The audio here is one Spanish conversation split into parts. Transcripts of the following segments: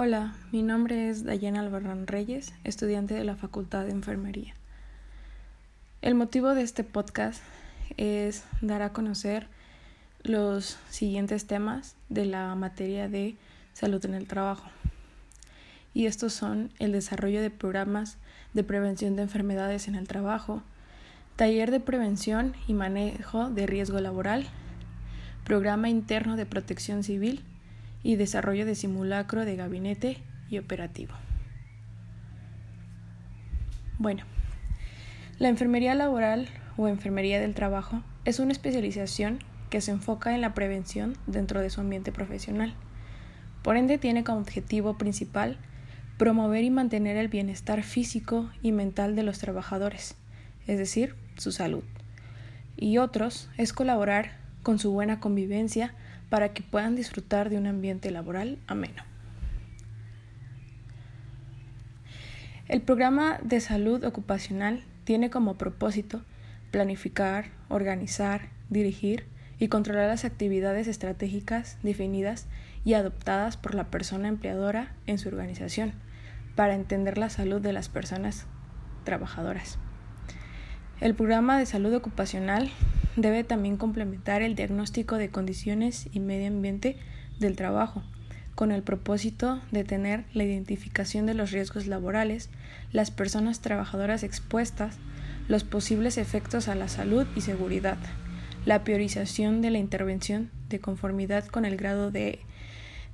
Hola, mi nombre es Dayana Albarrán Reyes, estudiante de la Facultad de Enfermería. El motivo de este podcast es dar a conocer los siguientes temas de la materia de salud en el trabajo. Y estos son el desarrollo de programas de prevención de enfermedades en el trabajo, taller de prevención y manejo de riesgo laboral, programa interno de protección civil, y desarrollo de simulacro de gabinete y operativo. Bueno, la enfermería laboral o enfermería del trabajo es una especialización que se enfoca en la prevención dentro de su ambiente profesional. Por ende, tiene como objetivo principal promover y mantener el bienestar físico y mental de los trabajadores, es decir, su salud. Y otros es colaborar con su buena convivencia para que puedan disfrutar de un ambiente laboral ameno. El programa de salud ocupacional tiene como propósito planificar, organizar, dirigir y controlar las actividades estratégicas definidas y adoptadas por la persona empleadora en su organización para entender la salud de las personas trabajadoras. El programa de salud ocupacional debe también complementar el diagnóstico de condiciones y medio ambiente del trabajo, con el propósito de tener la identificación de los riesgos laborales, las personas trabajadoras expuestas, los posibles efectos a la salud y seguridad, la priorización de la intervención de conformidad con el grado de,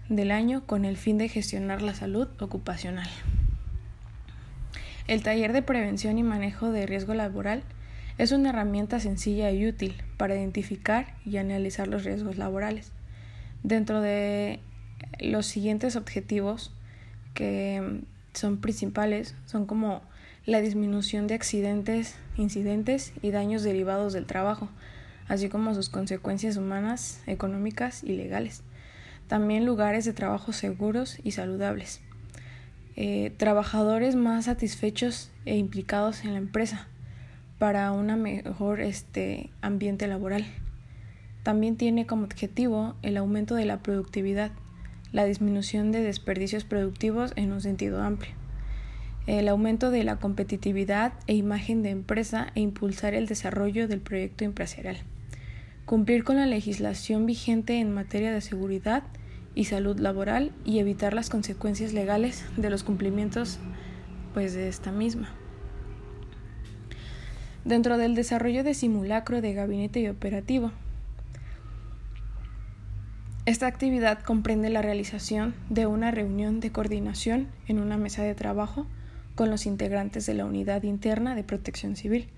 del año con el fin de gestionar la salud ocupacional. El taller de prevención y manejo de riesgo laboral es una herramienta sencilla y útil para identificar y analizar los riesgos laborales. Dentro de los siguientes objetivos que son principales son como la disminución de accidentes, incidentes y daños derivados del trabajo, así como sus consecuencias humanas, económicas y legales. También lugares de trabajo seguros y saludables. Eh, trabajadores más satisfechos e implicados en la empresa para un mejor este, ambiente laboral. También tiene como objetivo el aumento de la productividad, la disminución de desperdicios productivos en un sentido amplio, el aumento de la competitividad e imagen de empresa e impulsar el desarrollo del proyecto empresarial, cumplir con la legislación vigente en materia de seguridad y salud laboral y evitar las consecuencias legales de los cumplimientos pues de esta misma. Dentro del desarrollo de simulacro de gabinete y operativo. Esta actividad comprende la realización de una reunión de coordinación en una mesa de trabajo con los integrantes de la unidad interna de protección civil,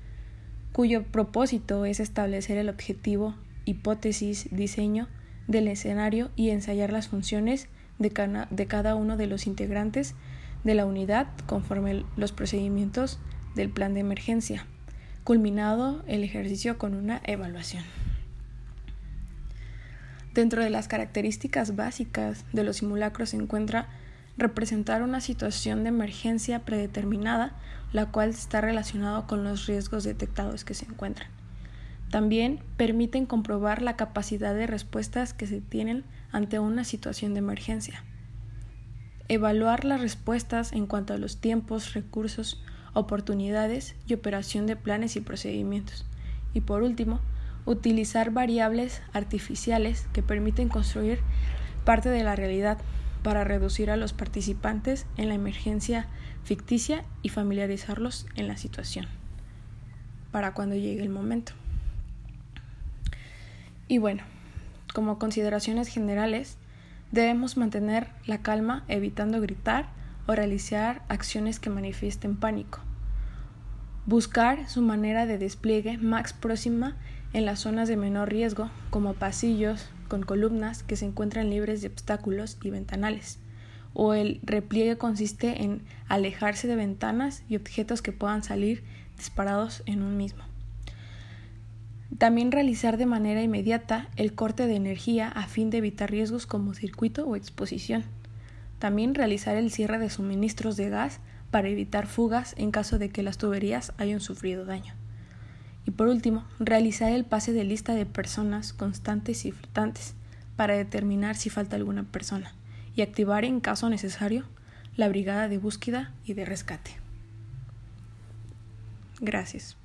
cuyo propósito es establecer el objetivo, hipótesis, diseño del escenario y ensayar las funciones de cada, uno de los integrantes de la unidad conforme los procedimientos del plan de emergencia culminado el ejercicio con una evaluación. Dentro de las características básicas de los simulacros se encuentra representar una situación de emergencia predeterminada, la cual está relacionada con los riesgos detectados que se encuentran. También permiten comprobar la capacidad de respuestas que se tienen ante una situación de emergencia. Evaluar las respuestas en cuanto a los tiempos, recursos, oportunidades y operación de planes y procedimientos. Y por último, utilizar variables artificiales que permiten construir parte de la realidad para reducir a los participantes en la emergencia ficticia y familiarizarlos en la situación para cuando llegue el momento. Y bueno, como consideraciones generales, debemos mantener la calma evitando gritar o realizar acciones que manifiesten pánico. Buscar su manera de despliegue más próxima en las zonas de menor riesgo, como pasillos con columnas que se encuentran libres de obstáculos y ventanales. O el repliegue consiste en alejarse de ventanas y objetos que puedan salir disparados en un mismo. También realizar de manera inmediata el corte de energía a fin de evitar riesgos como circuito o exposición. También realizar el cierre de suministros de gas para evitar fugas en caso de que las tuberías hayan sufrido daño. Y por último, realizar el pase de lista de personas constantes y flotantes para determinar si falta alguna persona y activar en caso necesario la brigada de búsqueda y de rescate. Gracias.